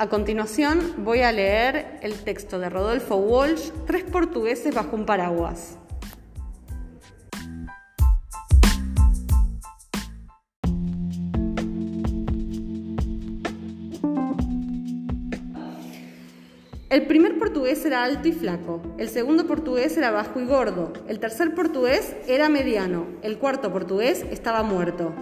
A continuación voy a leer el texto de Rodolfo Walsh, Tres portugueses bajo un paraguas. El primer portugués era alto y flaco, el segundo portugués era bajo y gordo, el tercer portugués era mediano, el cuarto portugués estaba muerto.